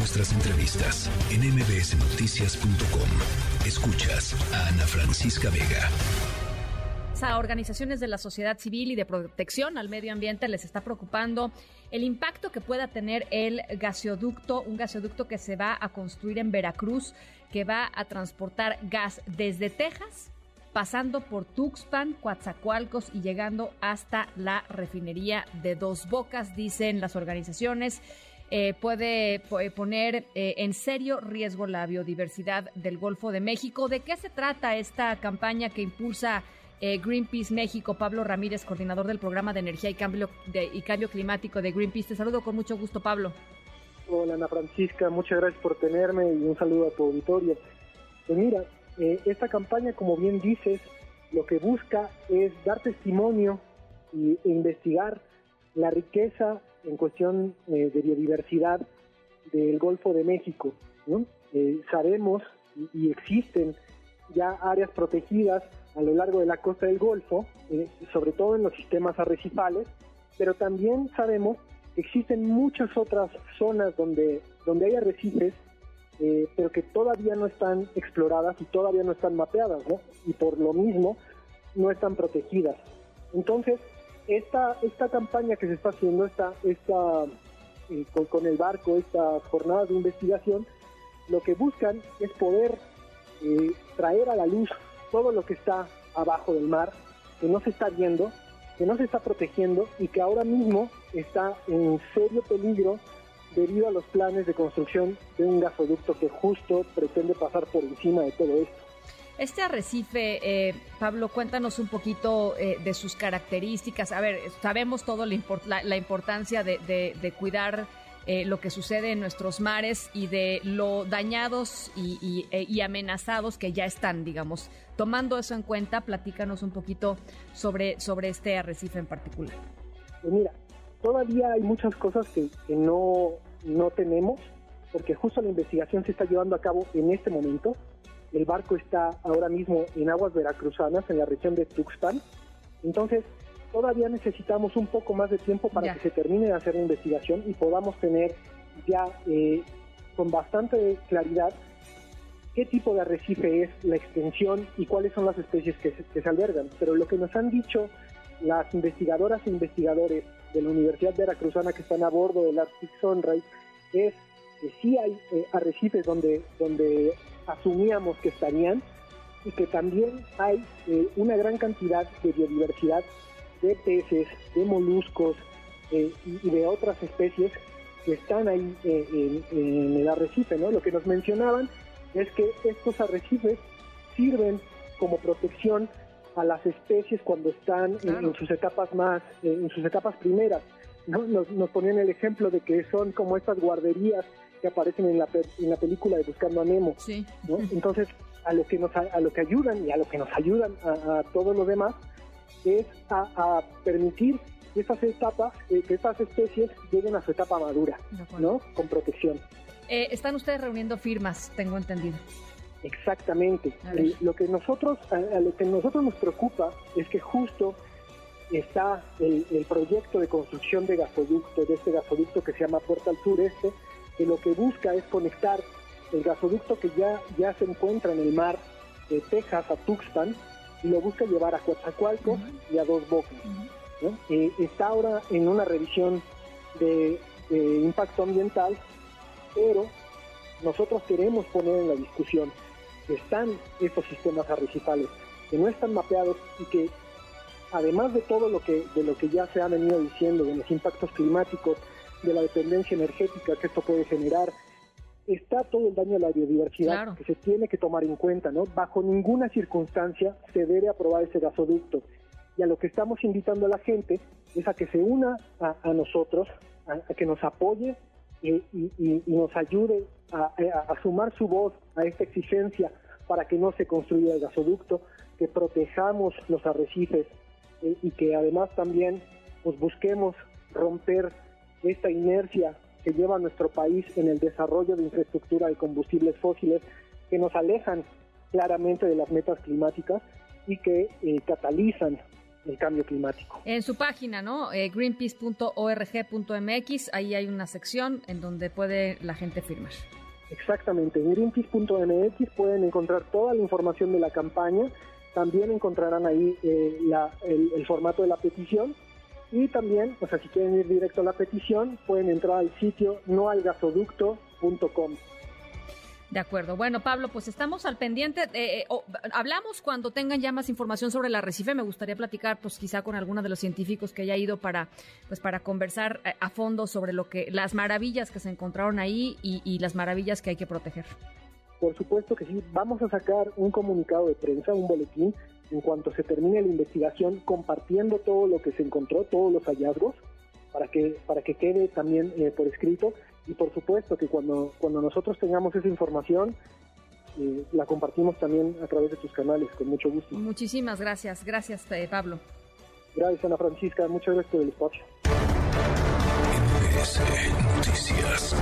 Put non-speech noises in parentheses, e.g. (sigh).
nuestras entrevistas en mbsnoticias.com. Escuchas a Ana Francisca Vega. A organizaciones de la sociedad civil y de protección al medio ambiente les está preocupando el impacto que pueda tener el gasoducto, un gasoducto que se va a construir en Veracruz, que va a transportar gas desde Texas pasando por Tuxpan, Coatzacoalcos y llegando hasta la refinería de Dos Bocas, dicen las organizaciones. Eh, puede poner eh, en serio riesgo la biodiversidad del Golfo de México. ¿De qué se trata esta campaña que impulsa eh, Greenpeace México? Pablo Ramírez, coordinador del programa de energía y cambio, y cambio climático de Greenpeace. Te saludo con mucho gusto, Pablo. Hola, Ana Francisca, muchas gracias por tenerme y un saludo a tu auditorio. Pues mira, eh, esta campaña, como bien dices, lo que busca es dar testimonio y, e investigar la riqueza en cuestión eh, de biodiversidad del Golfo de México. Eh, sabemos y, existen ya áreas protegidas a lo largo de la costa del Golfo, sobre todo en los sistemas arrecifales, pero también sabemos que existen muchas otras zonas donde, donde hay arrecifes eh, pero que todavía no están exploradas y todavía no están mapeadas, ¿no? Y por lo mismo no están protegidas. Entonces, esta, esta campaña que se está haciendo, esta, esta, eh, con, el barco, esta jornada de investigación, lo que buscan es poder eh, traer a la luz todo lo que está abajo del mar, que no se está viendo, que no se está protegiendo y que ahora mismo está en serio peligro debido a los planes de construcción de un gasoducto que justo pretende pasar por encima de todo esto. Este arrecife, eh, Pablo, cuéntanos un poquito eh, de sus características. A ver, sabemos todo la, la importancia de, cuidar eh, lo que sucede en nuestros mares y de lo dañados y, y, amenazados que ya están, digamos. Tomando eso en cuenta, platícanos un poquito sobre, sobre este arrecife en particular. Pues mira, todavía hay muchas cosas que, no, no tenemos, porque justo la investigación se está llevando a cabo en este momento. El barco está ahora mismo en aguas veracruzanas, en la región de Tuxpan. Entonces, todavía necesitamos un poco más de tiempo para que se termine de hacer la investigación y podamos tener ya eh, con bastante claridad qué tipo de arrecife es, la extensión y cuáles son las especies que que se albergan. Pero lo que nos han dicho las investigadoras e investigadores de la Universidad Veracruzana que están a bordo del Arctic Sunrise es que sí hay eh, arrecifes donde, donde asumíamos que estarían y que también hay eh, una gran cantidad de biodiversidad de peces, de moluscos eh, y, de otras especies que están ahí en, en, el arrecife. ¿no? Lo que nos mencionaban es que estos arrecifes sirven como protección a las especies cuando están en, sus etapas más, en sus etapas primeras. ¿no? Nos, ponían el ejemplo de que son como estas guarderías que aparecen en la, en la película de Buscando a Nemo. (laughs) Entonces, a lo que nos a lo que ayudan y a lo que nos ayudan a, todos los demás es a, permitir que estas etapas, eh, que estas especies lleguen a su etapa madura, ¿no? Con protección. Eh, están ustedes reuniendo firmas, tengo entendido. Exactamente. Eh, lo que nosotros, a, lo que nosotros nos preocupa es que justo está el, proyecto de construcción de gasoducto, de este gasoducto que se llama Puerta al Sureste, que lo que busca es conectar el gasoducto que ya, ya se encuentra en el mar de Texas a Tuxpan y lo busca llevar a Coatzacoalcos y a Dos Bocas. Eh, está ahora en una revisión de impacto ambiental, pero nosotros queremos poner en la discusión están estos sistemas arrecifales, que no están mapeados y que además de todo lo que, de lo que ya se ha venido diciendo, de los impactos climáticos, de la dependencia energética que esto puede generar, está todo el daño a la biodiversidad que se tiene que tomar en cuenta, ¿no? Bajo ninguna circunstancia se debe aprobar ese gasoducto. Y a lo que estamos invitando a la gente es a que se una a, nosotros, a, que nos apoye y, y, nos ayude a, a, sumar su voz a esta exigencia para que no se construya el gasoducto, que protejamos los arrecifes eh, y que además también pues, busquemos romper esta inercia que lleva a nuestro país en el desarrollo de infraestructura de combustibles fósiles que nos alejan claramente de las metas climáticas y que eh, catalizan el cambio climático. En su página, ¿no? Eh, greenpeace.org.mx, ahí hay una sección en donde puede la gente firmar. Exactamente, en greenpeace.mx pueden encontrar toda la información de la campaña, también encontrarán ahí eh, el, formato de la petición y también, o sea, si quieren ir directo a la petición, pueden entrar al sitio noalgasoducto.com. De acuerdo. Bueno, Pablo, pues estamos al pendiente. Eh, hablamos cuando tengan ya más información sobre la recife. Me gustaría platicar, pues quizá con alguno de los científicos que haya ido para, pues para conversar eh, a fondo sobre lo que las maravillas que se encontraron ahí y, y las maravillas que hay que proteger. Por supuesto que sí. Vamos a sacar un comunicado de prensa, un boletín, en cuanto se termine la investigación, compartiendo todo lo que se encontró, todos los hallazgos, para que para que quede también eh, por escrito y por supuesto que cuando, cuando nosotros tengamos esa información, eh, la compartimos también a través de tus canales, con mucho gusto. Muchísimas gracias, gracias eh, Pablo. Gracias Ana Francisca, muchas gracias por el espacio. Noticias.